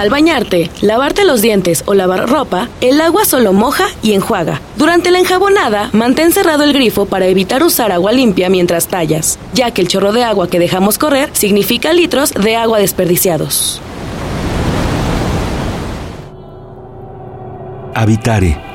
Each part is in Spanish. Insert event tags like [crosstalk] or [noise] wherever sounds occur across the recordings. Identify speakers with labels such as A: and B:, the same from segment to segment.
A: Al bañarte, lavarte los dientes o lavar ropa, el agua solo moja y enjuaga. Durante la enjabonada, mantén cerrado el grifo para evitar usar agua limpia mientras tallas, ya que el chorro de agua que dejamos correr significa litros de agua desperdiciados.
B: Habitare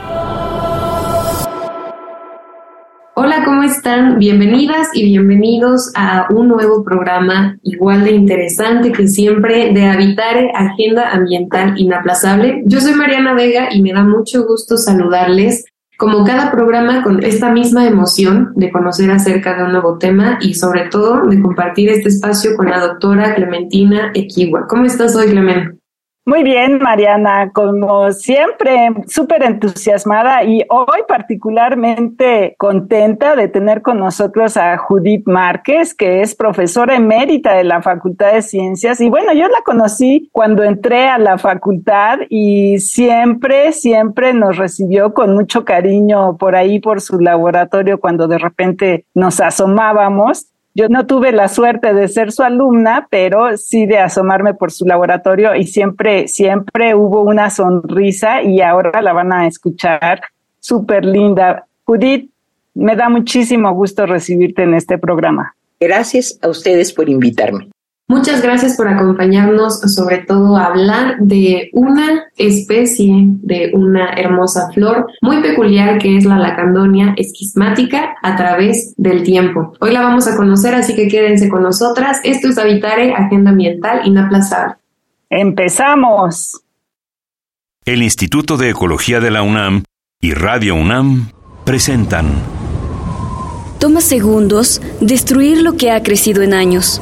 C: están? Bienvenidas y bienvenidos a un nuevo programa igual de interesante que siempre de Habitare Agenda Ambiental Inaplazable. Yo soy Mariana Vega y me da mucho gusto saludarles como cada programa con esta misma emoción de conocer acerca de un nuevo tema y sobre todo de compartir este espacio con la doctora Clementina Equiwa. ¿Cómo estás hoy, Clemente?
D: Muy bien, Mariana, como siempre, súper entusiasmada y hoy particularmente contenta de tener con nosotros a Judith Márquez, que es profesora emérita de la Facultad de Ciencias. Y bueno, yo la conocí cuando entré a la facultad y siempre, siempre nos recibió con mucho cariño por ahí, por su laboratorio, cuando de repente nos asomábamos. Yo no tuve la suerte de ser su alumna, pero sí de asomarme por su laboratorio y siempre, siempre hubo una sonrisa y ahora la van a escuchar súper linda. Judith, me da muchísimo gusto recibirte en este programa.
E: Gracias a ustedes por invitarme.
C: Muchas gracias por acompañarnos, sobre todo a hablar de una especie de una hermosa flor muy peculiar que es la lacandonia esquismática a través del tiempo. Hoy la vamos a conocer, así que quédense con nosotras. Esto es Habitare, Agenda Ambiental Inaplazable.
D: ¡Empezamos!
B: El Instituto de Ecología de la UNAM y Radio UNAM presentan.
F: Toma segundos destruir lo que ha crecido en años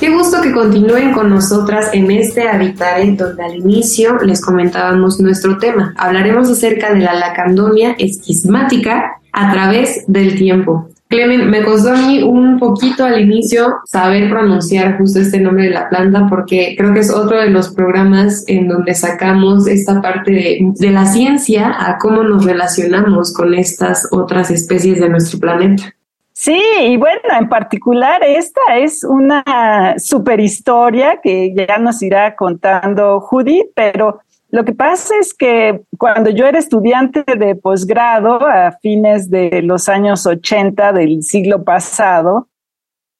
C: Qué gusto que continúen con nosotras en este Habitare, donde al inicio les comentábamos nuestro tema. Hablaremos acerca de la lacandonia esquismática a través del tiempo. Clemen, me costó a mí un poquito al inicio saber pronunciar justo este nombre de la planta porque creo que es otro de los programas en donde sacamos esta parte de, de la ciencia a cómo nos relacionamos con estas otras especies de nuestro planeta.
D: Sí, y bueno, en particular esta es una super historia que ya nos irá contando Judy, pero lo que pasa es que cuando yo era estudiante de posgrado a fines de los años 80 del siglo pasado,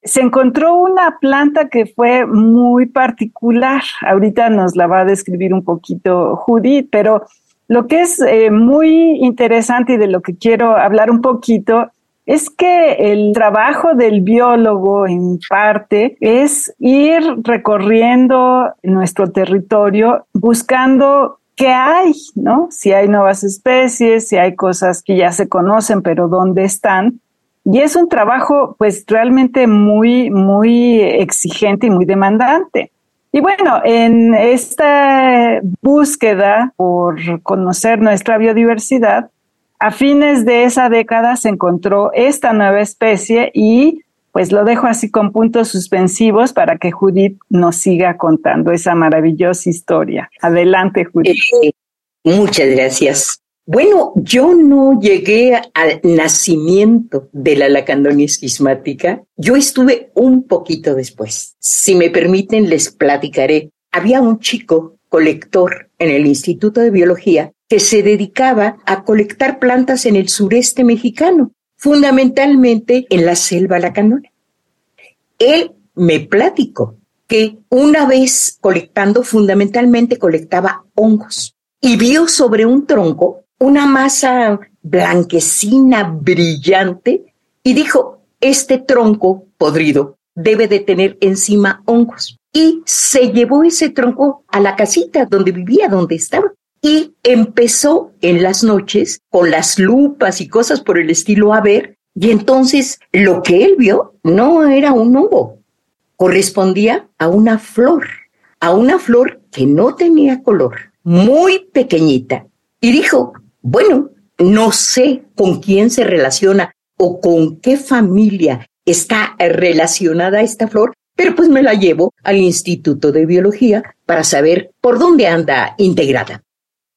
D: se encontró una planta que fue muy particular. Ahorita nos la va a describir un poquito Judy, pero lo que es eh, muy interesante y de lo que quiero hablar un poquito es que el trabajo del biólogo en parte es ir recorriendo nuestro territorio buscando qué hay, ¿no? Si hay nuevas especies, si hay cosas que ya se conocen, pero dónde están. Y es un trabajo pues realmente muy, muy exigente y muy demandante. Y bueno, en esta búsqueda por conocer nuestra biodiversidad, a fines de esa década se encontró esta nueva especie y pues lo dejo así con puntos suspensivos para que Judith nos siga contando esa maravillosa historia. Adelante, Judith.
E: Eh, muchas gracias. Bueno, yo no llegué al nacimiento de la lacandonia esquismática. Yo estuve un poquito después. Si me permiten, les platicaré. Había un chico colector en el Instituto de Biología que se dedicaba a colectar plantas en el sureste mexicano, fundamentalmente en la selva lacanona. Él me platicó que una vez colectando, fundamentalmente colectaba hongos y vio sobre un tronco una masa blanquecina, brillante, y dijo, este tronco podrido debe de tener encima hongos. y se llevó ese tronco a la casita donde vivía, donde estaba. Y empezó en las noches con las lupas y cosas por el estilo a ver. Y entonces lo que él vio no era un hongo, correspondía a una flor, a una flor que no tenía color, muy pequeñita. Y dijo, bueno, no sé con quién se relaciona o con qué familia está relacionada esta flor, pero pues me la llevo al Instituto de Biología para saber por dónde anda integrada.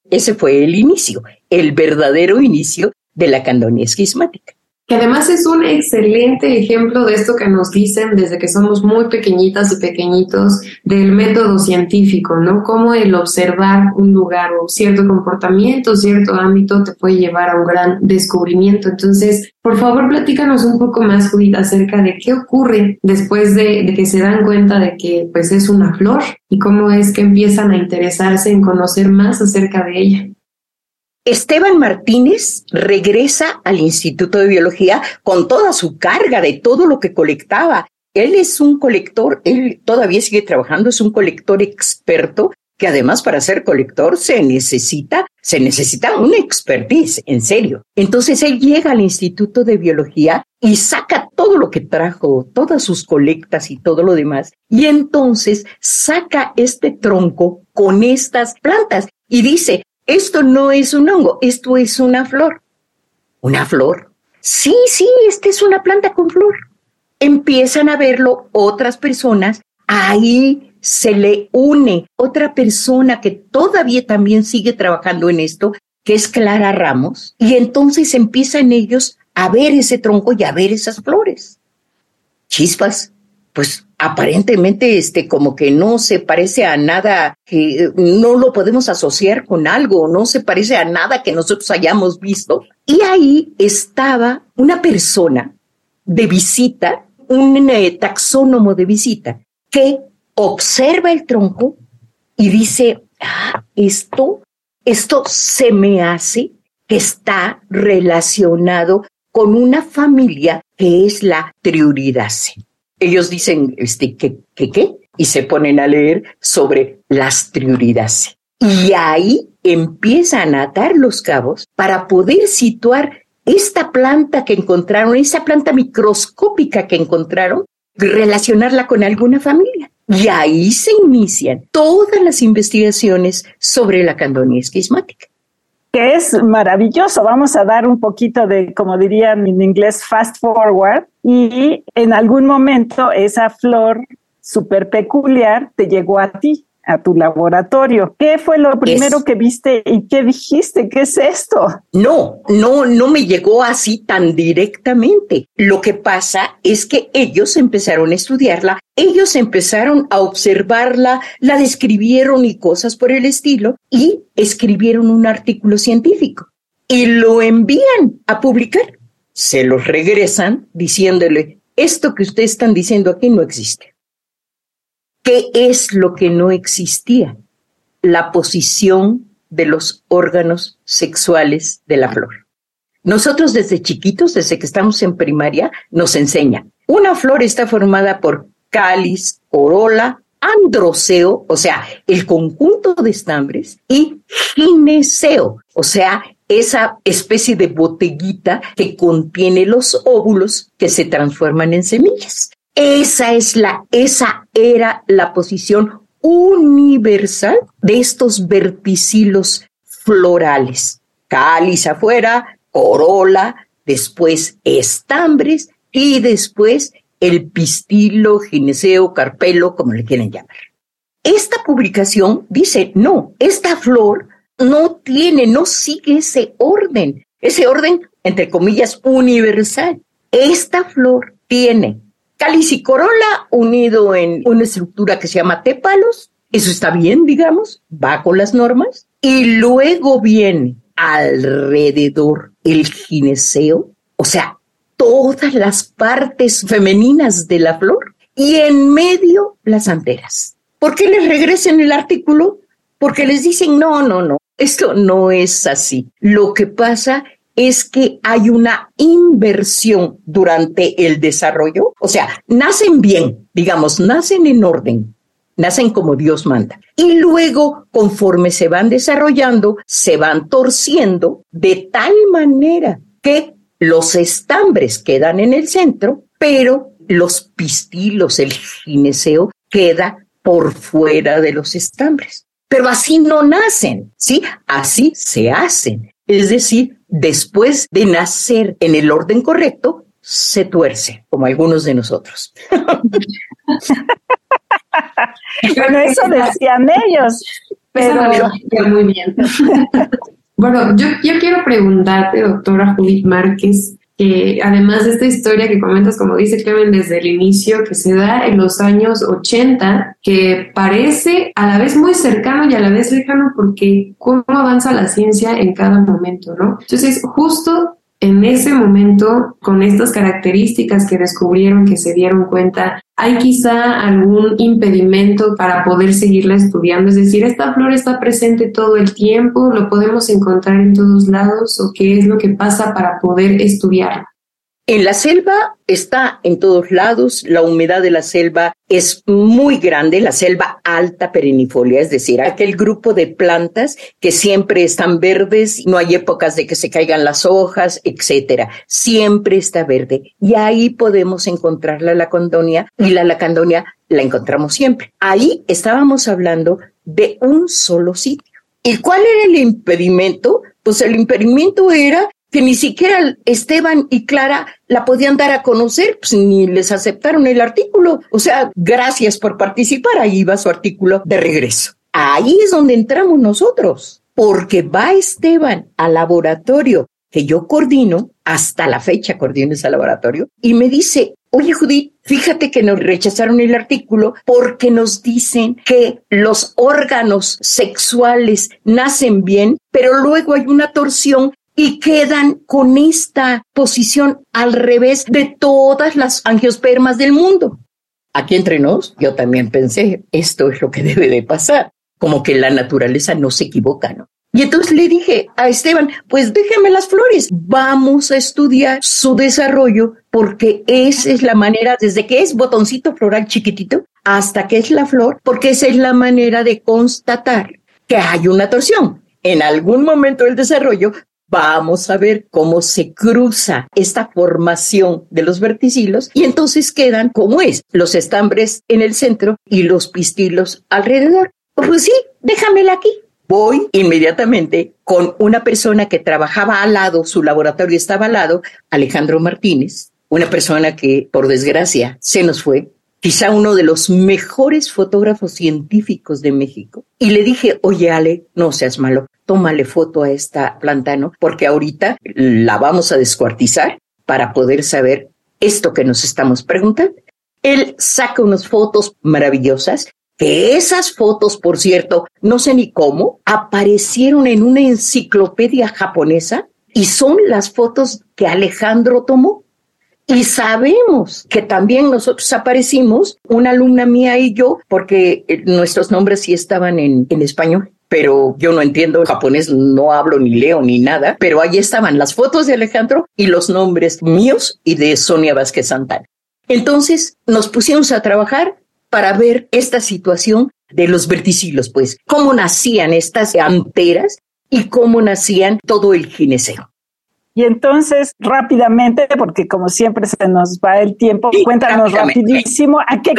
E: Ese fue el inicio, el verdadero inicio de la candonia esquismática
C: que además es un excelente ejemplo de esto que nos dicen desde que somos muy pequeñitas y pequeñitos del método científico, ¿no? Cómo el observar un lugar o cierto comportamiento, cierto ámbito te puede llevar a un gran descubrimiento. Entonces, por favor, platícanos un poco más, Judith, acerca de qué ocurre después de, de que se dan cuenta de que pues es una flor y cómo es que empiezan a interesarse en conocer más acerca de ella.
E: Esteban Martínez regresa al Instituto de Biología con toda su carga de todo lo que colectaba. Él es un colector, él todavía sigue trabajando, es un colector experto que además para ser colector se necesita, se necesita una expertise, en serio. Entonces él llega al Instituto de Biología y saca todo lo que trajo, todas sus colectas y todo lo demás, y entonces saca este tronco con estas plantas y dice, esto no es un hongo, esto es una flor. ¿Una flor? Sí, sí, esta es una planta con flor. Empiezan a verlo otras personas, ahí se le une otra persona que todavía también sigue trabajando en esto, que es Clara Ramos, y entonces empiezan ellos a ver ese tronco y a ver esas flores. Chispas, pues aparentemente este como que no se parece a nada que no lo podemos asociar con algo, no se parece a nada que nosotros hayamos visto. Y ahí estaba una persona de visita, un eh, taxónomo de visita, que observa el tronco y dice, ah, esto, esto se me hace que está relacionado con una familia que es la Triuridaceae ellos dicen, este, ¿qué, qué, qué? Y se ponen a leer sobre las triuridaceae. Y ahí empiezan a atar los cabos para poder situar esta planta que encontraron, esa planta microscópica que encontraron, relacionarla con alguna familia. Y ahí se inician todas las investigaciones sobre la candonia esquismática
D: que es maravilloso. Vamos a dar un poquito de, como dirían en inglés, fast forward y en algún momento esa flor súper peculiar te llegó a ti a tu laboratorio. ¿Qué fue lo primero que viste y qué dijiste? ¿Qué es esto?
E: No, no, no me llegó así tan directamente. Lo que pasa es que ellos empezaron a estudiarla, ellos empezaron a observarla, la describieron y cosas por el estilo y escribieron un artículo científico y lo envían a publicar. Se los regresan diciéndole, esto que ustedes están diciendo aquí no existe. ¿Qué es lo que no existía? La posición de los órganos sexuales de la flor. Nosotros desde chiquitos, desde que estamos en primaria, nos enseñan. Una flor está formada por cáliz, corola, androceo, o sea, el conjunto de estambres, y gineceo, o sea, esa especie de botellita que contiene los óvulos que se transforman en semillas. Esa es la, esa era la posición universal de estos verticilos florales. Cáliz afuera, corola, después estambres y después el pistilo, gineceo, carpelo, como le quieren llamar. Esta publicación dice, no, esta flor no tiene, no sigue ese orden, ese orden, entre comillas, universal. Esta flor tiene cáliz y corola unido en una estructura que se llama tépalos. Eso está bien, digamos, va con las normas. Y luego viene alrededor el gineceo, o sea, todas las partes femeninas de la flor y en medio las anteras. ¿Por qué les regresen el artículo? Porque les dicen, no, no, no, esto no es así. Lo que pasa es que hay una inversión durante el desarrollo, o sea, nacen bien, digamos, nacen en orden, nacen como Dios manda. Y luego, conforme se van desarrollando, se van torciendo de tal manera que los estambres quedan en el centro, pero los pistilos, el gineceo, queda por fuera de los estambres. Pero así no nacen, ¿sí? Así se hacen. Es decir, después de nacer en el orden correcto, se tuerce, como algunos de nosotros. [laughs]
D: bueno, eso decían ellos. Pero...
C: muy bien. [laughs] bueno, yo, yo quiero preguntarte, doctora Judith Márquez, que además de esta historia que comentas, como dice Kevin desde el inicio, que se da en los años 80, que parece a la vez muy cercano y a la vez lejano porque cómo avanza la ciencia en cada momento, ¿no? Entonces, justo en ese momento, con estas características que descubrieron, que se dieron cuenta, ¿hay quizá algún impedimento para poder seguirla estudiando? Es decir, ¿esta flor está presente todo el tiempo? ¿Lo podemos encontrar en todos lados? ¿O qué es lo que pasa para poder estudiarla?
E: En la selva está en todos lados, la humedad de la selva es muy grande, la selva alta perennifolia, es decir, aquel grupo de plantas que siempre están verdes, no hay épocas de que se caigan las hojas, etcétera, siempre está verde y ahí podemos encontrar la lacandonia y la lacandonia la encontramos siempre. Ahí estábamos hablando de un solo sitio. ¿Y cuál era el impedimento? Pues el impedimento era que ni siquiera Esteban y Clara la podían dar a conocer, pues ni les aceptaron el artículo. O sea, gracias por participar, ahí va su artículo de regreso. Ahí es donde entramos nosotros, porque va Esteban al laboratorio que yo coordino, hasta la fecha coordino ese laboratorio, y me dice, oye Judith, fíjate que nos rechazaron el artículo porque nos dicen que los órganos sexuales nacen bien, pero luego hay una torsión y quedan con esta posición al revés de todas las angiospermas del mundo. Aquí entre nos, yo también pensé, esto es lo que debe de pasar, como que la naturaleza no se equivoca, ¿no? Y entonces le dije a Esteban, pues déjame las flores, vamos a estudiar su desarrollo porque esa es la manera, desde que es botoncito floral chiquitito hasta que es la flor, porque esa es la manera de constatar que hay una torsión. En algún momento del desarrollo vamos a ver cómo se cruza esta formación de los verticilos y entonces quedan como es, los estambres en el centro y los pistilos alrededor. Pues sí, déjamela aquí. Voy inmediatamente con una persona que trabajaba al lado, su laboratorio estaba al lado, Alejandro Martínez, una persona que por desgracia se nos fue, quizá uno de los mejores fotógrafos científicos de México. Y le dije, oye Ale, no seas malo, tómale foto a esta planta, ¿no? Porque ahorita la vamos a descuartizar para poder saber esto que nos estamos preguntando. Él saca unas fotos maravillosas, que esas fotos, por cierto, no sé ni cómo, aparecieron en una enciclopedia japonesa y son las fotos que Alejandro tomó. Y sabemos que también nosotros aparecimos, una alumna mía y yo, porque eh, nuestros nombres sí estaban en, español pero yo no entiendo japonés, no hablo ni leo ni nada, pero ahí estaban las fotos de Alejandro y los nombres míos y de Sonia Vázquez Santana. Entonces nos pusimos a trabajar para ver esta situación de los verticilos, pues, cómo nacían estas anteras y cómo nacían todo el gineceo.
D: Y entonces, rápidamente, porque como siempre se nos va el tiempo, cuéntanos rapidísimo a qué,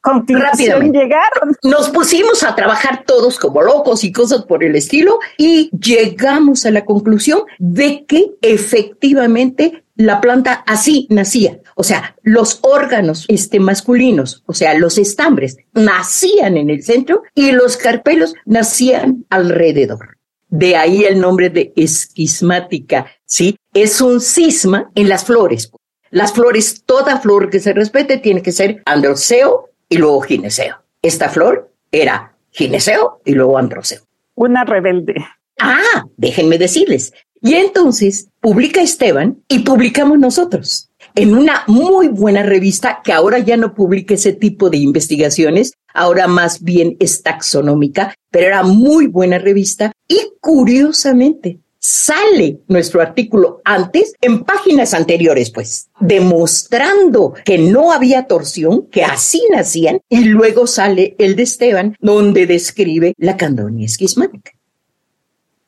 D: conclusión llegaron.
E: Nos pusimos a trabajar todos como locos y cosas por el estilo y llegamos a la conclusión de que efectivamente la planta así nacía. O sea, los órganos este, masculinos, o sea, los estambres, nacían en el centro y los carpelos nacían alrededor. De ahí el nombre de esquismática, ¿sí? Es un cisma en las flores. Las flores, toda flor que se respete tiene que ser androceo y luego gineceo. Esta flor era gineceo y luego androceo.
D: Una rebelde.
E: Ah, déjenme decirles. Y entonces publica Esteban y publicamos nosotros en una muy buena revista que ahora ya no publica ese tipo de investigaciones, ahora más bien es taxonómica, pero era muy buena revista y curiosamente sale nuestro artículo antes en páginas anteriores, pues, demostrando que no había torsión, que así nacían, y luego sale el de Esteban, donde describe la candonia esquismática.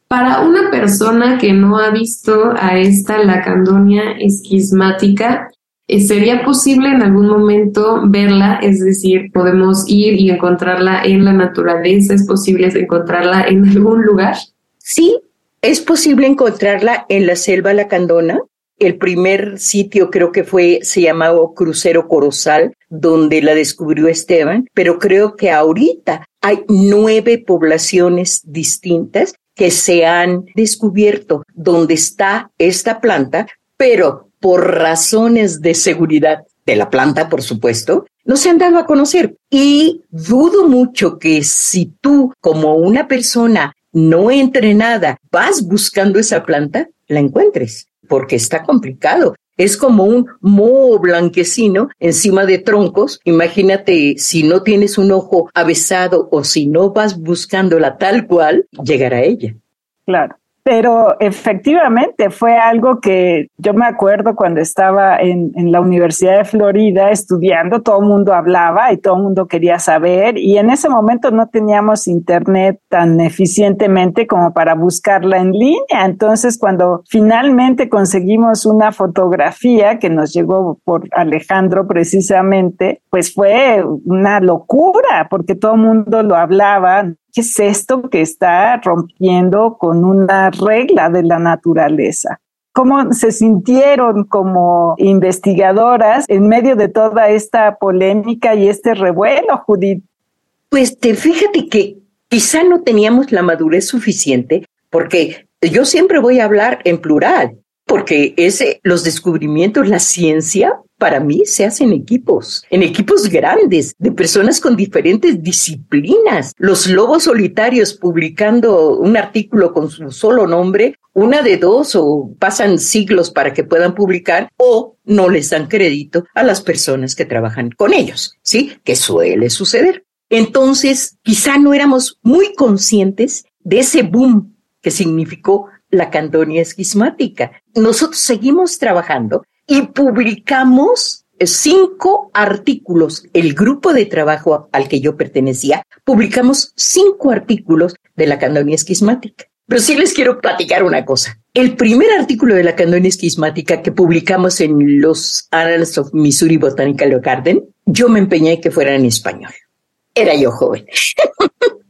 C: Para una persona que no ha visto a esta lacandonia esquismática, ¿sería posible en algún momento verla? Es decir, podemos ir y encontrarla en la naturaleza, ¿es posible encontrarla en [laughs] algún lugar?
E: Sí, es posible encontrarla en la selva lacandona. El primer sitio creo que fue, se llamaba Crucero Corozal, donde la descubrió Esteban, pero creo que ahorita hay nueve poblaciones distintas que se han descubierto donde está esta planta, pero por razones de seguridad de la planta, por supuesto, no se han dado a conocer. Y dudo mucho que si tú, como una persona no entrenada, vas buscando esa planta, la encuentres, porque está complicado. Es como un moho blanquecino encima de troncos. Imagínate si no tienes un ojo avesado o si no vas buscándola tal cual, llegar a ella.
D: Claro. Pero efectivamente fue algo que yo me acuerdo cuando estaba en, la Universidad de Florida estudiando, todo el mundo hablaba y todo el mundo quería saber y en ese momento no teníamos internet tan eficientemente como para buscarla en línea. Entonces cuando finalmente conseguimos una fotografía que nos llegó por Alejandro precisamente, pues fue una locura porque todo el mundo lo hablaba, ¿Qué es esto que está rompiendo con una regla de la naturaleza? ¿Cómo se sintieron como investigadoras en medio de toda esta polémica y este revuelo, Judith?
E: Pues te fíjate que quizá no teníamos la madurez suficiente porque yo siempre voy a hablar en plural, porque ese, los descubrimientos, la ciencia, para mí se hacen equipos, en equipos grandes, de personas con diferentes disciplinas. Los lobos solitarios publicando un artículo con su solo nombre, una de dos, o pasan siglos para que puedan publicar, o no les dan crédito a las personas que trabajan con ellos, ¿sí? Que suele suceder. Entonces, quizá no éramos muy conscientes de ese boom que significó la candonia esquismática. Nosotros seguimos trabajando y publicamos cinco artículos. El grupo de trabajo al que yo pertenecía, publicamos cinco artículos de la candonia esquismática. Pero sí les quiero platicar una cosa. El primer artículo de la candonia esquismática que publicamos en los Annals of Missouri Botanical Garden, yo me empeñé que fuera en español. Era yo joven. [laughs]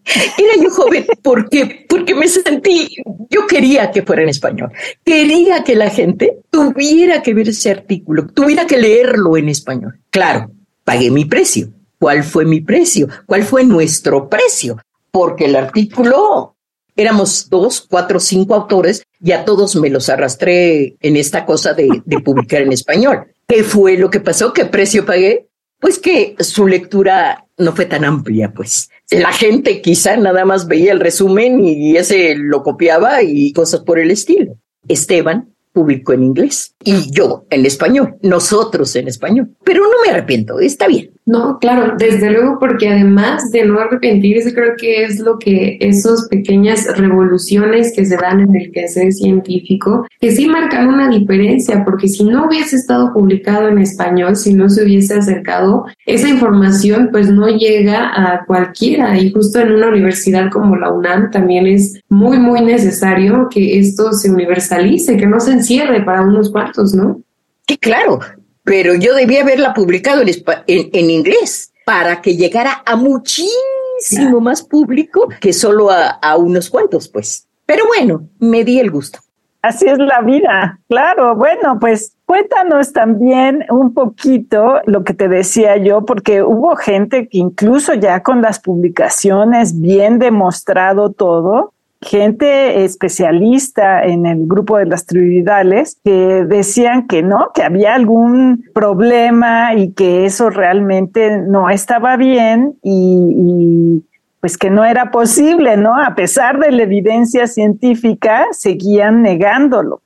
E: Era yo joven porque, porque me sentí, yo quería que fuera en español, quería que la gente tuviera que ver ese artículo, tuviera que leerlo en español. Claro, pagué mi precio. ¿Cuál fue mi precio? ¿Cuál fue nuestro precio? Porque el artículo éramos dos, cuatro, cinco autores y a todos me los arrastré en esta cosa de, de publicar en español. ¿Qué fue lo que pasó? ¿Qué precio pagué? Pues que su lectura no fue tan amplia, pues. La gente quizá nada más veía el resumen y ese lo copiaba y cosas por el estilo. Esteban publicó en inglés y yo en español, nosotros en español. Pero no me arrepiento, está bien.
C: No, claro, desde luego, porque además de no arrepentirse, creo que es lo que esas pequeñas revoluciones que se dan en el quehacer científico, que sí marcan una diferencia, porque si no hubiese estado publicado en español, si no se hubiese acercado, esa información pues no llega a cualquiera y justo en una universidad como la UNAM también es muy, muy necesario que esto se universalice, que no se encierre para unos cuantos, ¿no?
E: Sí, claro, pero yo debía haberla publicado en, en, inglés para que llegara a muchísimo más público que solo a, a unos cuantos, pues. Pero bueno, me di el gusto.
D: Así es la vida, claro. Bueno, pues cuéntanos también un poquito lo que te decía yo, porque hubo gente que incluso ya con las publicaciones bien demostrado todo, gente especialista en el grupo de las trioidales que decían que no, que había algún problema y que eso realmente no estaba bien y, pues que no era posible, ¿no? A pesar de la evidencia científica, seguían negándolo.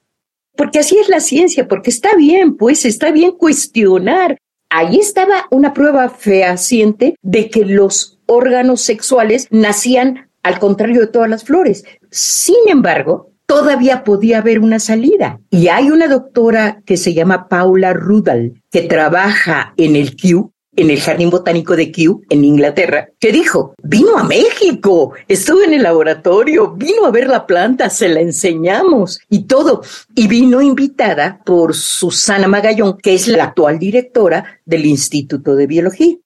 E: Porque así es la ciencia, porque está bien, pues está bien cuestionar. Ahí estaba una prueba fehaciente de que los órganos sexuales nacían al contrario de todas las flores. Sin embargo, todavía podía haber una salida. Y hay una doctora que se llama Paula Rudal, que trabaja en el Kew, en el Jardín Botánico de Kew, en Inglaterra, que dijo, vino a México, estuvo en el laboratorio, vino a ver la planta, se la enseñamos y todo. Y vino invitada por Susana Magallón, que es la actual directora del Instituto de Biología.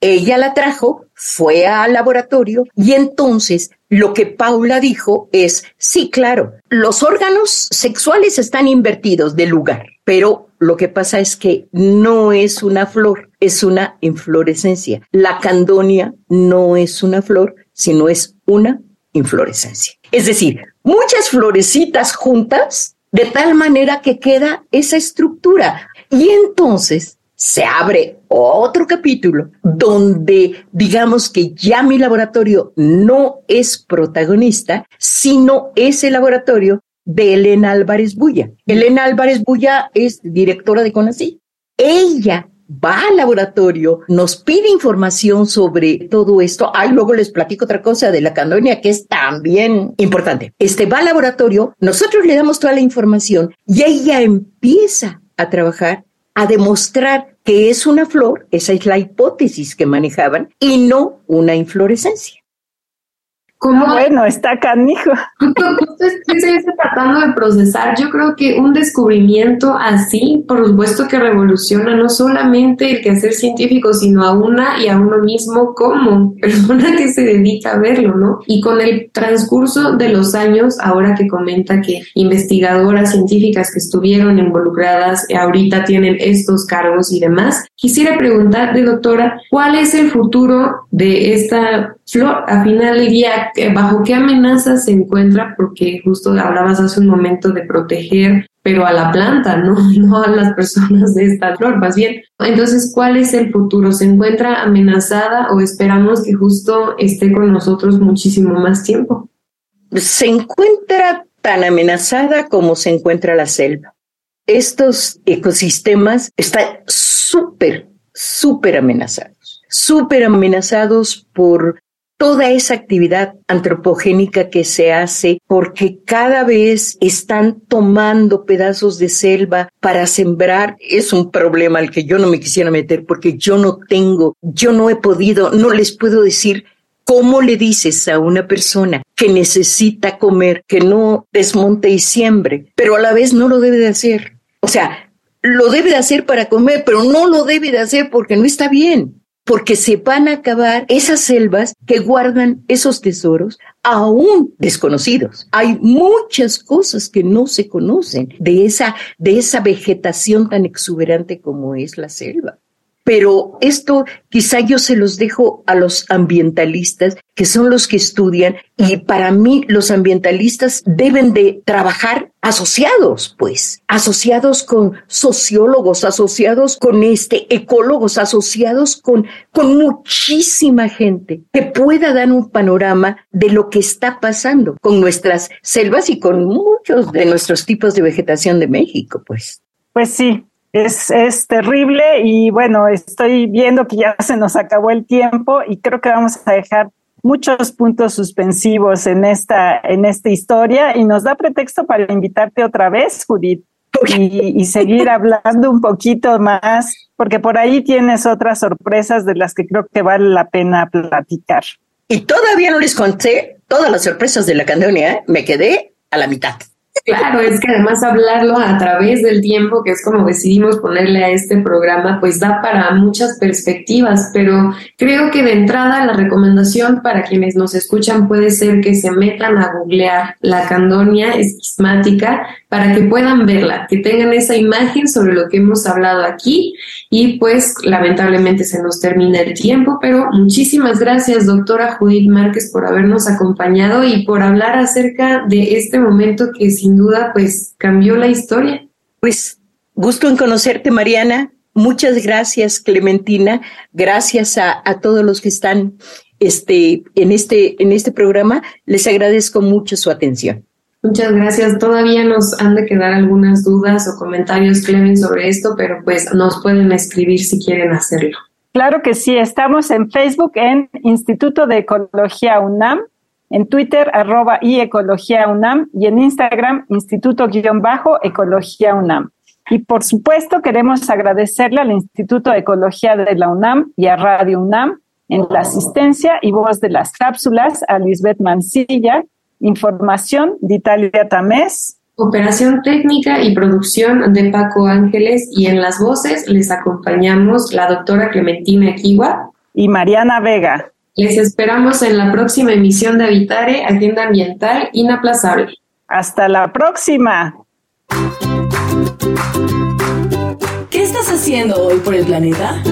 E: Ella la trajo, fue al laboratorio y entonces lo que Paula dijo es, sí, claro, los órganos sexuales están invertidos de lugar, pero lo que pasa es que no es una flor, es una inflorescencia. La candonia no es una flor, sino es una inflorescencia. Es decir, muchas florecitas juntas de tal manera que queda esa estructura. Y entonces se abre otro capítulo donde digamos que ya mi laboratorio no es protagonista, sino es el laboratorio de Elena Álvarez Bulla. Elena Álvarez Bulla es directora de CONACYT. Ella va al laboratorio, nos pide información sobre todo esto. Ay, luego les platico otra cosa de la candonia que es también importante. Este va al laboratorio, nosotros le damos toda la información y ella empieza a trabajar a demostrar que es una flor, esa es la hipótesis que manejaban, y no una inflorescencia.
D: ¿Cómo? bueno, está canijo.
C: Estoy tratando de procesar. Yo creo que un descubrimiento así, por supuesto que revoluciona no solamente el quehacer científico, sino a una y a uno mismo como persona que se dedica a verlo, ¿no? Y con el transcurso de los años, ahora que comenta que investigadoras científicas que estuvieron involucradas ahorita tienen estos cargos y demás, quisiera preguntarle, doctora, ¿cuál es el futuro de esta flor? A final del día, bajo qué amenazas se encuentra, porque justo hablabas hace un momento de proteger, pero a la planta, ¿no? [laughs] No a las personas de esta flor, más bien. Entonces, ¿cuál es el futuro? ¿Se encuentra amenazada o esperamos que justo esté con nosotros muchísimo más tiempo?
E: Se encuentra tan amenazada como se encuentra la selva. Estos ecosistemas están súper, súper amenazados, súper amenazados por toda esa actividad antropogénica que se hace porque cada vez están tomando pedazos de selva para sembrar es un problema al que yo no me quisiera meter porque yo no tengo, yo no he podido, no les puedo decir ¿Cómo le dices a una persona que necesita comer, que no desmonte y siembre, pero a la vez no lo debe de hacer? O sea, lo debe de hacer para comer, pero no lo debe de hacer porque no está bien porque se van a acabar esas selvas que guardan esos tesoros aún desconocidos. Hay muchas cosas que no se conocen de esa, de esa vegetación tan exuberante como es la selva. Pero esto quizá yo se los dejo a los ambientalistas, que son los que estudian, y para mí los ambientalistas deben de trabajar asociados, pues, asociados con sociólogos, asociados con este, ecólogos, asociados con, con muchísima gente que pueda dar un panorama de lo que está pasando con nuestras selvas y con muchos de nuestros tipos de vegetación de México, pues.
D: Pues sí, es, es, terrible y bueno, estoy viendo que ya se nos acabó el tiempo y creo que vamos a dejar muchos puntos suspensivos en esta, en esta historia y nos da pretexto para invitarte otra vez, Judith, y, y seguir [laughs] hablando un poquito más, porque por ahí tienes otras sorpresas de las que creo que vale la pena platicar.
E: Y todavía no les conté todas las sorpresas de la candonia, ¿eh? me quedé a la mitad.
C: Claro, es que además hablarlo a través del tiempo, que es como decidimos ponerle a este programa, pues da para muchas perspectivas, pero creo que de entrada la recomendación para quienes nos escuchan puede ser que se metan a googlear la candonia esquismática para que puedan verla, que tengan esa imagen sobre lo que hemos hablado aquí y pues lamentablemente se nos termina el tiempo, pero muchísimas gracias doctora Judith Márquez por habernos acompañado y por hablar acerca de este momento que sin duda pues cambió la historia.
E: Pues gusto en conocerte Mariana, muchas gracias Clementina, gracias a, a todos los que están este, en, este, en este programa, les agradezco mucho su atención.
C: Muchas gracias. Todavía nos han de quedar algunas dudas o comentarios, Clemen, sobre esto, pero pues nos pueden escribir si quieren hacerlo.
D: Claro que sí, estamos en Facebook en Instituto de Ecología UNAM en Twitter arroba y Ecología UNAM y en Instagram Instituto-Ecología UNAM. Y por supuesto queremos agradecerle al Instituto de Ecología de la UNAM y a Radio UNAM en la asistencia y voz de las cápsulas a Lisbeth Mancilla, información de Italia Tamés.
C: Operación técnica y producción de Paco Ángeles y en las voces les acompañamos la doctora Clementina Kiwa
D: y Mariana Vega.
C: Les esperamos en la próxima emisión de Habitare, Agenda Ambiental Inaplazable.
D: Hasta la próxima.
A: ¿Qué estás haciendo hoy por el planeta?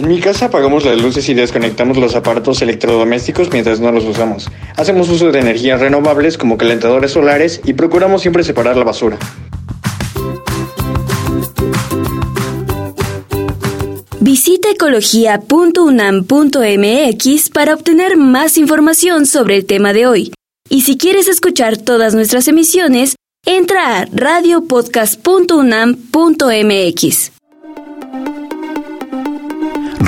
G: En mi casa apagamos las luces y desconectamos los aparatos electrodomésticos mientras no los usamos. Hacemos uso de energías renovables como calentadores solares y procuramos siempre separar la basura.
F: Visita ecología.unam.mx para obtener más información sobre el tema de hoy. Y si quieres escuchar todas nuestras emisiones, entra a radiopodcast.unam.mx.